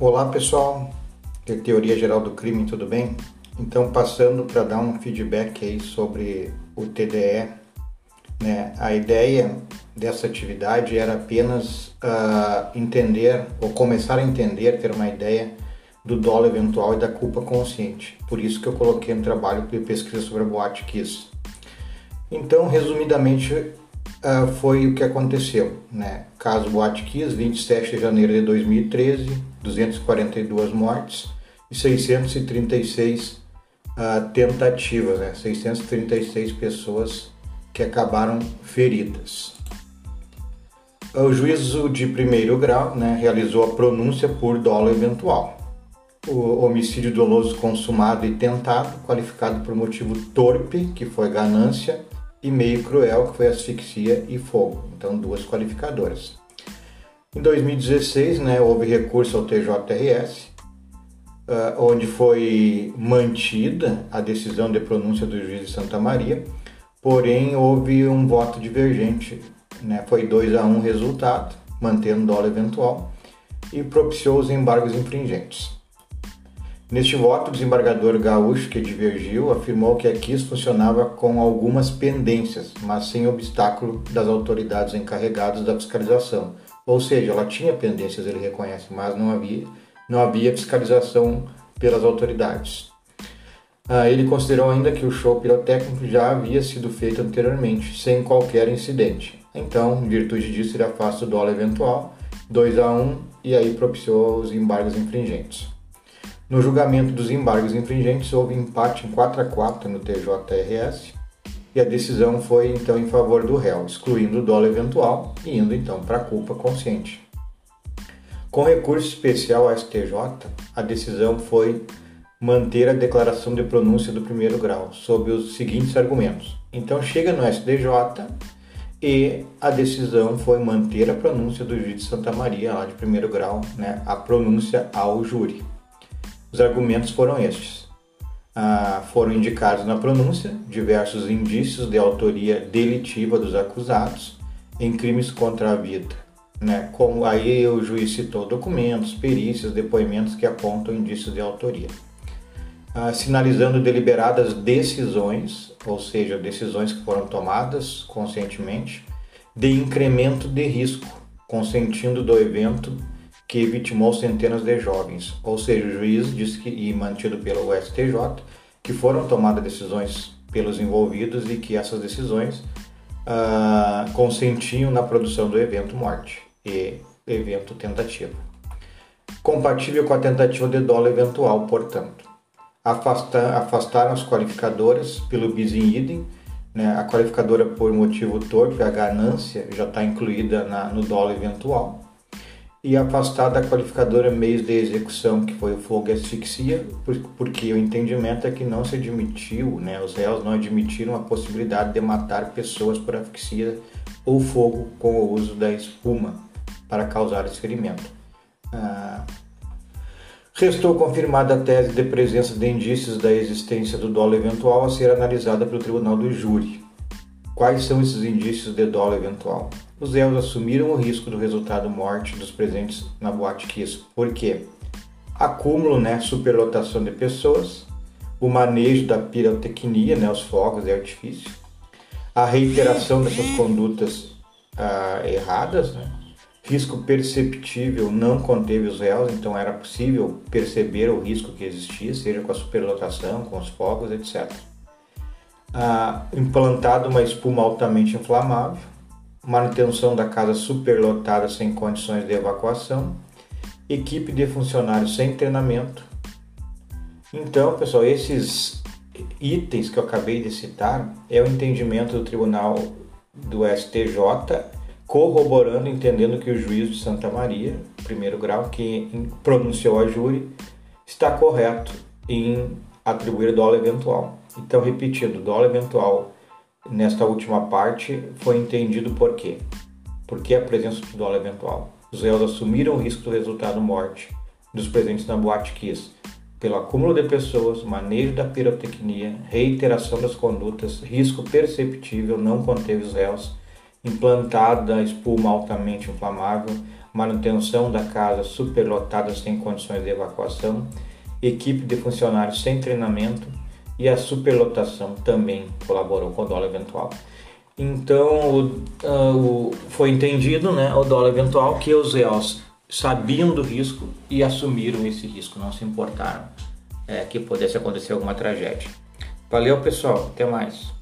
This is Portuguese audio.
Olá pessoal, é Teoria Geral do Crime, tudo bem? Então passando para dar um feedback aí sobre o TDE, né? A ideia dessa atividade era apenas uh, entender ou começar a entender, ter uma ideia do dolo eventual e da culpa consciente. Por isso que eu coloquei no trabalho de pesquisa sobre a Boate Kiss. Então, resumidamente, uh, foi o que aconteceu. Né? Caso Boate Kiss, 27 de janeiro de 2013, 242 mortes e 636 uh, ah, tentativas, né? 636 pessoas que acabaram feridas. O juízo de primeiro grau né, realizou a pronúncia por dolo eventual. O homicídio doloso consumado e tentado, qualificado por motivo torpe, que foi ganância, e meio cruel, que foi asfixia e fogo. Então, duas qualificadoras. Em 2016, né, houve recurso ao TJRS, uh, ah, onde foi mantida a decisão de pronúncia do juiz de Santa Maria, porém houve um voto divergente, né, foi 2 a 1 um resultado, mantendo dólar eventual, e propiciou os embargos infringentes. Neste voto, o desembargador gaúcho, que divergiu, afirmou que a KIS funcionava com algumas pendências, mas sem obstáculo das autoridades encarregadas da fiscalização. Ou seja, ela tinha pendências, ele reconhece, mas não havia, não havia fiscalização pelas autoridades. Ah, ele considerou ainda que o show pirotécnico já havia sido feito anteriormente, sem qualquer incidente. Então, em virtude disso, ele afasta o dólar eventual, 2 a 1, e aí propiciou os embargos infringentes. No julgamento dos embargos infringentes, houve empate em 4 a 4 no TJRS e a decisão foi então em favor do réu, excluindo o dolo eventual e indo então para a culpa consciente. Com recurso especial ao STJ, a decisão foi manter a declaração de pronúncia do primeiro grau, sob os seguintes argumentos. Então chega no STJ e a decisão foi manter a pronúncia do juiz de Santa Maria, lá de primeiro grau, né, a pronúncia ao júri. Os argumentos foram estes. Ah, foram indicados na pronúncia diversos indícios de autoria delitiva dos acusados em crimes contra a vida. Né? Como aí o juiz citou documentos, perícias, depoimentos que apontam indícios de autoria. Ah, sinalizando deliberadas decisões, ou seja, decisões que foram tomadas conscientemente, de incremento de risco, consentindo do evento que vitimou centenas de jovens. Ou seja, o juiz disse que, e mantido pelo STJ, que foram tomadas decisões pelos envolvidos e que essas decisões ah, consentiam na produção do evento morte e evento tentativa. Compatível com a tentativa de dolo eventual, portanto. Afastar, afastaram as qualificadoras pelo bis in idem, né? a qualificadora por motivo torpe, a ganância, já está incluída na, no dolo eventual e afastar da qualificadora meios de execução, que foi o fogo e asfixia, porque o entendimento é que não se admitiu, né, os réus não admitiram a possibilidade de matar pessoas por asfixia ou fogo com o uso da espuma para causar esse ferimento. Ah, restou confirmada a tese de presença de indícios da existência do dolo eventual a ser analisada pelo tribunal do júri. Quais são esses indícios de dolo eventual? Os réus assumiram o risco do resultado morte dos presentes na boate Kiss. Por quê? Acúmulo, né, superlotação de pessoas, o manejo da pirotecnia, né, os fogos de artifício, a reiteração dessas condutas ah, erradas, né, risco perceptível não conteve os réus, então era possível perceber o risco que existia, seja com a superlotação, com os fogos, etc ah, implantado uma espuma altamente inflamável, manutenção da casa superlotada sem condições de evacuação, equipe de funcionários sem treinamento. Então, pessoal, esses itens que eu acabei de citar é o entendimento do Tribunal do STJ, corroborando, entendendo que o juiz de Santa Maria, primeiro grau, que pronunciou a júri, está correto em atribuir dólar eventual. Então, repetindo, dólar eventual nesta última parte foi entendido por quê? Porque a presença do dólar eventual. Os réus assumiram o risco do resultado morte dos presentes na boate Kiss pelo acúmulo de pessoas, manejo da pirotecnia, reiteração das condutas, risco perceptível, não conteve os réus, implantada espuma altamente inflamável, manutenção da casa superlotada sem condições de evacuação, equipe de funcionários sem treinamento e a superlotação também colaborou com o dólar eventual. Então o, uh, o, foi entendido né, o dólar eventual que os EOS sabiam do risco e assumiram esse risco, não se importaram é, que pudesse acontecer alguma tragédia. Valeu pessoal, até mais.